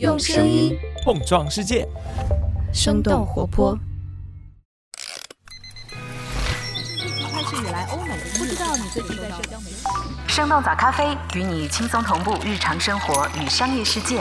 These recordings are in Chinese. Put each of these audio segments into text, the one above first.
用声音碰撞世界，生动活泼。开始以来，欧美不知道你最近在社交媒体。生动早咖啡与你轻松同步日常生活与商业世界。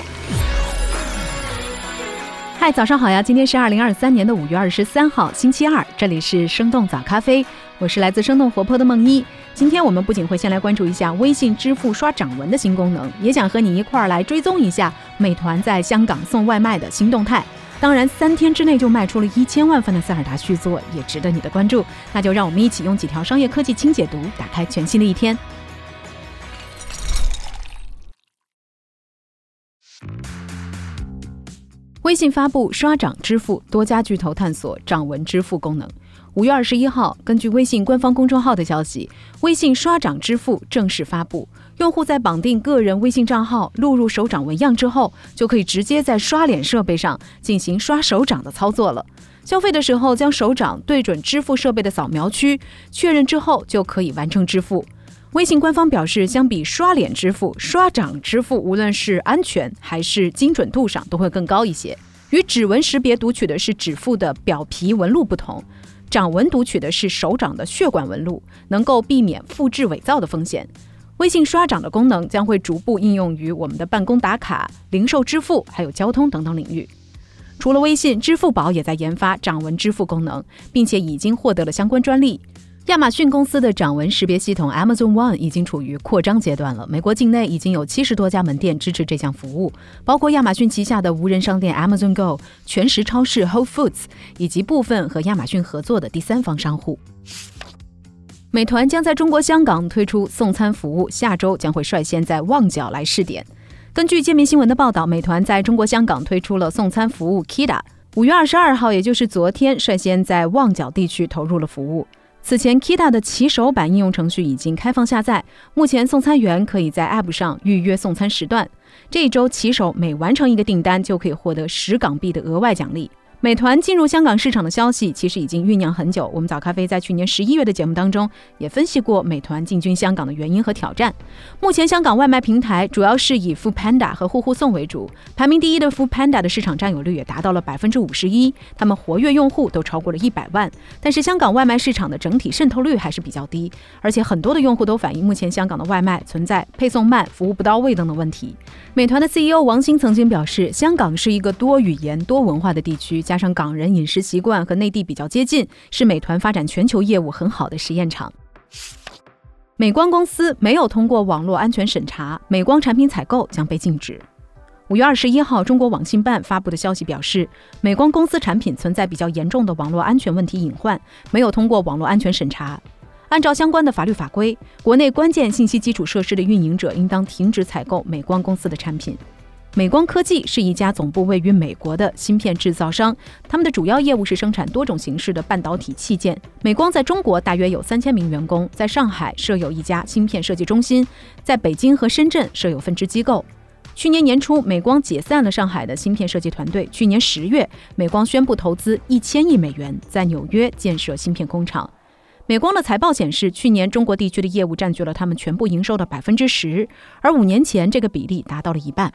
嗨，早上好呀！今天是二零二三年的五月二十三号，星期二，这里是生动早咖啡，我是来自生动活泼的梦一。今天我们不仅会先来关注一下微信支付刷掌纹的新功能，也想和你一块儿来追踪一下美团在香港送外卖的新动态。当然，三天之内就卖出了一千万份的塞尔达续作，也值得你的关注。那就让我们一起用几条商业科技轻解读，打开全新的一天。微信发布刷掌支付，多家巨头探索掌纹支付功能。五月二十一号，根据微信官方公众号的消息，微信刷掌支付正式发布。用户在绑定个人微信账号、录入手掌纹样之后，就可以直接在刷脸设备上进行刷手掌的操作了。消费的时候，将手掌对准支付设备的扫描区，确认之后就可以完成支付。微信官方表示，相比刷脸支付，刷掌支付无论是安全还是精准度上都会更高一些。与指纹识别读取的是指腹的表皮纹路不同，掌纹读取的是手掌的血管纹路，能够避免复制伪造的风险。微信刷掌的功能将会逐步应用于我们的办公打卡、零售支付，还有交通等等领域。除了微信，支付宝也在研发掌纹支付功能，并且已经获得了相关专利。亚马逊公司的掌纹识别系统 Amazon One 已经处于扩张阶段了。美国境内已经有七十多家门店支持这项服务，包括亚马逊旗下的无人商店 Amazon Go、全食超市 Whole Foods 以及部分和亚马逊合作的第三方商户。美团将在中国香港推出送餐服务，下周将会率先在旺角来试点。根据界面新闻的报道，美团在中国香港推出了送餐服务 Kida，五月二十二号，也就是昨天，率先在旺角地区投入了服务。此前，Kita 的骑手版应用程序已经开放下载。目前，送餐员可以在 App 上预约送餐时段。这一周，骑手每完成一个订单，就可以获得十港币的额外奖励。美团进入香港市场的消息其实已经酝酿很久。我们早咖啡在去年十一月的节目当中也分析过美团进军香港的原因和挑战。目前香港外卖平台主要是以 Food Panda 和户户送为主，排名第一的 Food Panda 的市场占有率也达到了百分之五十一，他们活跃用户都超过了一百万。但是香港外卖市场的整体渗透率还是比较低，而且很多的用户都反映目前香港的外卖存在配送慢、服务不到位等等问题。美团的 CEO 王兴曾经表示，香港是一个多语言、多文化的地区。加上港人饮食习惯和内地比较接近，是美团发展全球业务很好的实验场。美光公司没有通过网络安全审查，美光产品采购将被禁止。五月二十一号，中国网信办发布的消息表示，美光公司产品存在比较严重的网络安全问题隐患，没有通过网络安全审查。按照相关的法律法规，国内关键信息基础设施的运营者应当停止采购美光公司的产品。美光科技是一家总部位于美国的芯片制造商，他们的主要业务是生产多种形式的半导体器件。美光在中国大约有三千名员工，在上海设有一家芯片设计中心，在北京和深圳设有分支机构。去年年初，美光解散了上海的芯片设计团队。去年十月，美光宣布投资一千亿美元在纽约建设芯片工厂。美光的财报显示，去年中国地区的业务占据了他们全部营收的百分之十，而五年前这个比例达到了一半。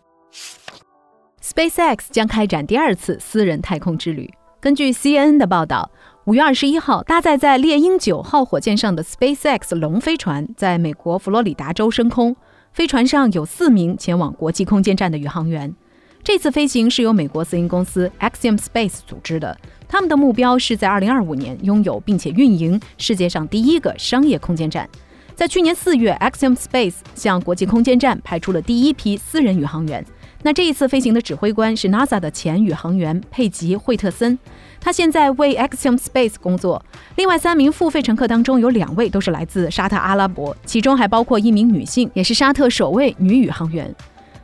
SpaceX 将开展第二次私人太空之旅。根据 CNN 的报道，五月二十一号，搭载在猎鹰九号火箭上的 SpaceX 龙飞船在美国佛罗里达州升空。飞船上有四名前往国际空间站的宇航员。这次飞行是由美国私营公司 Axiom Space 组织的，他们的目标是在二零二五年拥有并且运营世界上第一个商业空间站。在去年四月，Axiom Space 向国际空间站派出了第一批私人宇航员。那这一次飞行的指挥官是 NASA 的前宇航员佩吉·惠特森，他现在为 Axiom Space 工作。另外三名付费乘客当中有两位都是来自沙特阿拉伯，其中还包括一名女性，也是沙特首位女宇航员。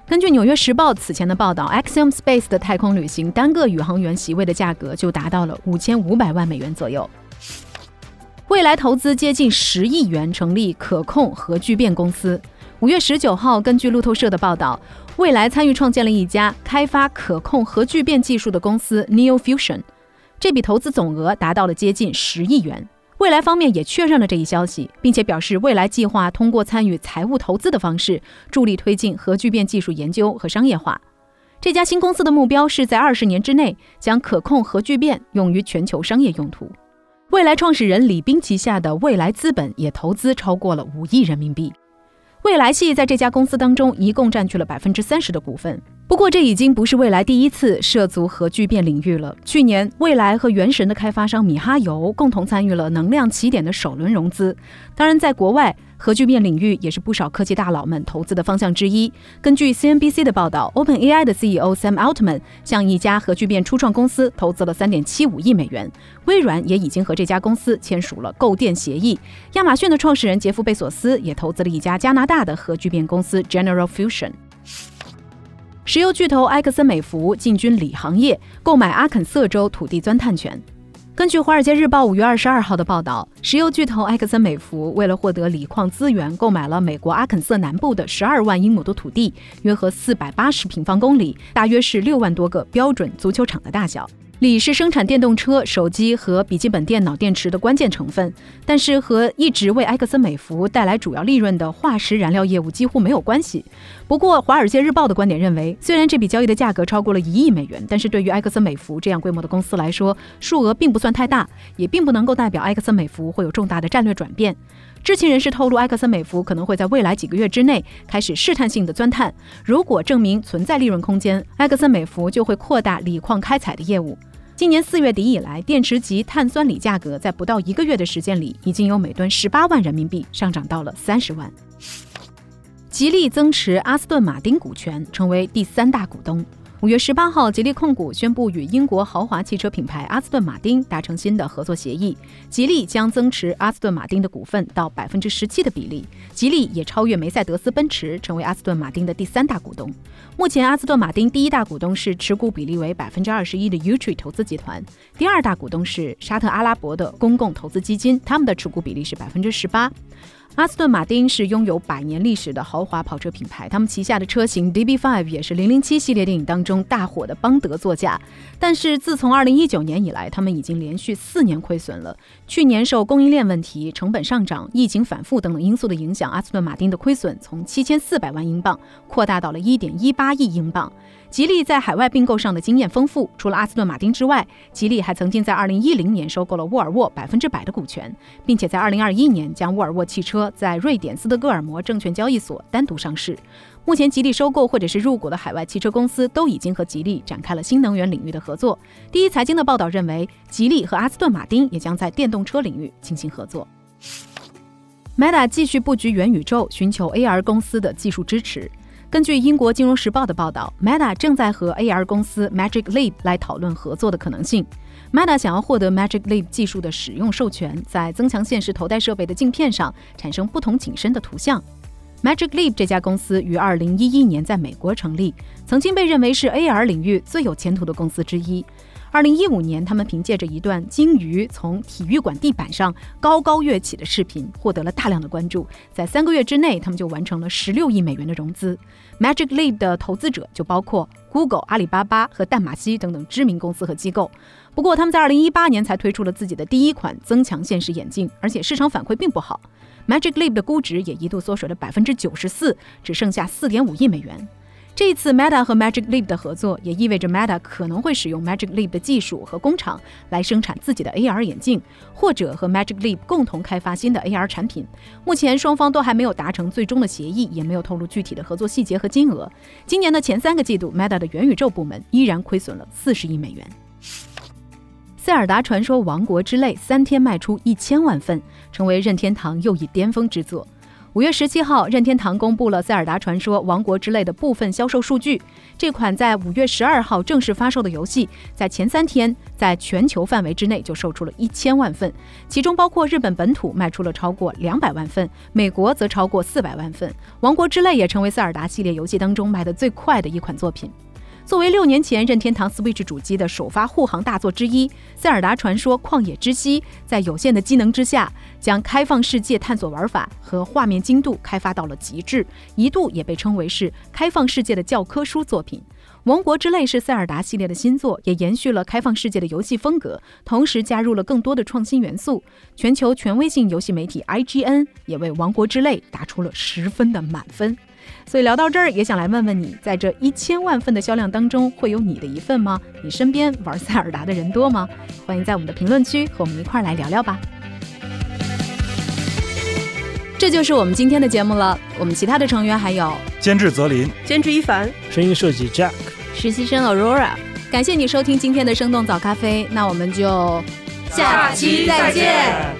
根据《纽约时报》此前的报道，Axiom Space 的太空旅行单个宇航员席位的价格就达到了五千五百万美元左右。未来投资接近十亿元成立可控核聚变公司。五月十九号，根据路透社的报道。未来参与创建了一家开发可控核聚变技术的公司 Neo Fusion，这笔投资总额达到了接近十亿元。未来方面也确认了这一消息，并且表示未来计划通过参与财务投资的方式，助力推进核聚变技术研究和商业化。这家新公司的目标是在二十年之内将可控核聚变用于全球商业用途。未来创始人李斌旗下的未来资本也投资超过了五亿人民币。未来系在这家公司当中一共占据了百分之三十的股份。不过，这已经不是未来第一次涉足核聚变领域了。去年，未来和原神的开发商米哈游共同参与了能量起点的首轮融资。当然，在国外，核聚变领域也是不少科技大佬们投资的方向之一。根据 CNBC 的报道，OpenAI 的 CEO Sam Altman 向一家核聚变初创公司投资了3.75亿美元。微软也已经和这家公司签署了购电协议。亚马逊的创始人杰夫·贝索斯也投资了一家加拿大的核聚变公司 General Fusion。石油巨头埃克森美孚进军锂行业，购买阿肯色州土地钻探权。根据《华尔街日报》五月二十二号的报道，石油巨头埃克森美孚为了获得锂矿资源，购买了美国阿肯色南部的十二万英亩的土地，约合四百八十平方公里，大约是六万多个标准足球场的大小。锂是生产电动车、手机和笔记本电脑电池的关键成分，但是和一直为埃克森美孚带来主要利润的化石燃料业务几乎没有关系。不过，《华尔街日报》的观点认为，虽然这笔交易的价格超过了一亿美元，但是对于埃克森美孚这样规模的公司来说，数额并不算太大，也并不能够代表埃克森美孚会有重大的战略转变。知情人士透露，埃克森美孚可能会在未来几个月之内开始试探性的钻探。如果证明存在利润空间，埃克森美孚就会扩大锂矿开采的业务。今年四月底以来，电池级碳酸锂价格在不到一个月的时间里，已经由每吨十八万人民币上涨到了三十万。吉利增持阿斯顿马丁股权，成为第三大股东。五月十八号，吉利控股宣布与英国豪华汽车品牌阿斯顿马丁达成新的合作协议，吉利将增持阿斯顿马丁的股份到百分之十七的比例，吉利也超越梅赛德斯奔驰，成为阿斯顿马丁的第三大股东。目前，阿斯顿马丁第一大股东是持股比例为百分之二十一的 u t r i 投资集团，第二大股东是沙特阿拉伯的公共投资基金，他们的持股比例是百分之十八。阿斯顿马丁是拥有百年历史的豪华跑车品牌，他们旗下的车型 DB5 也是007系列电影当中大火的邦德座驾。但是自从2019年以来，他们已经连续四年亏损了。去年受供应链问题、成本上涨、疫情反复等等因素的影响，阿斯顿马丁的亏损从7400万英镑扩大到了1.18亿英镑。吉利在海外并购上的经验丰富，除了阿斯顿马丁之外，吉利还曾经在2010年收购了沃尔沃百分之百的股权，并且在2021年将沃尔沃汽车在瑞典斯德哥尔摩证券交易所单独上市。目前，吉利收购或者是入股的海外汽车公司都已经和吉利展开了新能源领域的合作。第一财经的报道认为，吉利和阿斯顿马丁也将在电动车领域进行合作。Meta 继续布局元宇宙，寻求 AR 公司的技术支持。根据英国金融时报的报道，Meta 正在和 AR 公司 Magic Leap 来讨论合作的可能性。Meta 想要获得 Magic Leap 技术的使用授权，在增强现实头戴设备的镜片上产生不同景深的图像。Magic Leap 这家公司于二零一一年在美国成立，曾经被认为是 AR 领域最有前途的公司之一。二零一五年，他们凭借着一段鲸鱼从体育馆地板上高高跃起的视频，获得了大量的关注。在三个月之内，他们就完成了十六亿美元的融资。Magic Leap 的投资者就包括 Google、阿里巴巴和淡马锡等等知名公司和机构。不过，他们在二零一八年才推出了自己的第一款增强现实眼镜，而且市场反馈并不好。Magic Leap 的估值也一度缩水了百分之九十四，只剩下四点五亿美元。这次，Meta 和 Magic Leap 的合作，也意味着 Meta 可能会使用 Magic Leap 的技术和工厂来生产自己的 AR 眼镜，或者和 Magic Leap 共同开发新的 AR 产品。目前，双方都还没有达成最终的协议，也没有透露具体的合作细节和金额。今年的前三个季度，Meta 的元宇宙部门依然亏损了四十亿美元。塞尔达传说：王国之泪三天卖出一千万份，成为任天堂又一巅峰之作。五月十七号，任天堂公布了《塞尔达传说：王国之泪》的部分销售数据。这款在五月十二号正式发售的游戏，在前三天在全球范围之内就售出了一千万份，其中包括日本本土卖出了超过两百万份，美国则超过四百万份。《王国之泪》也成为塞尔达系列游戏当中卖得最快的一款作品。作为六年前任天堂 Switch 主机的首发护航大作之一，《塞尔达传说：旷野之息》在有限的机能之下，将开放世界探索玩法和画面精度开发到了极致，一度也被称为是开放世界的教科书作品。《王国之泪》是塞尔达系列的新作，也延续了开放世界的游戏风格，同时加入了更多的创新元素。全球权威性游戏媒体 IGN 也为《王国之泪》打出了十分的满分。所以聊到这儿，也想来问问你，在这一千万份的销量当中，会有你的一份吗？你身边玩塞尔达的人多吗？欢迎在我们的评论区和我们一块儿来聊聊吧。这就是我们今天的节目了。我们其他的成员还有监制泽林，监制一凡，声音设计 Jack，实习生 Aurora。感谢你收听今天的生动早咖啡，那我们就下期再见。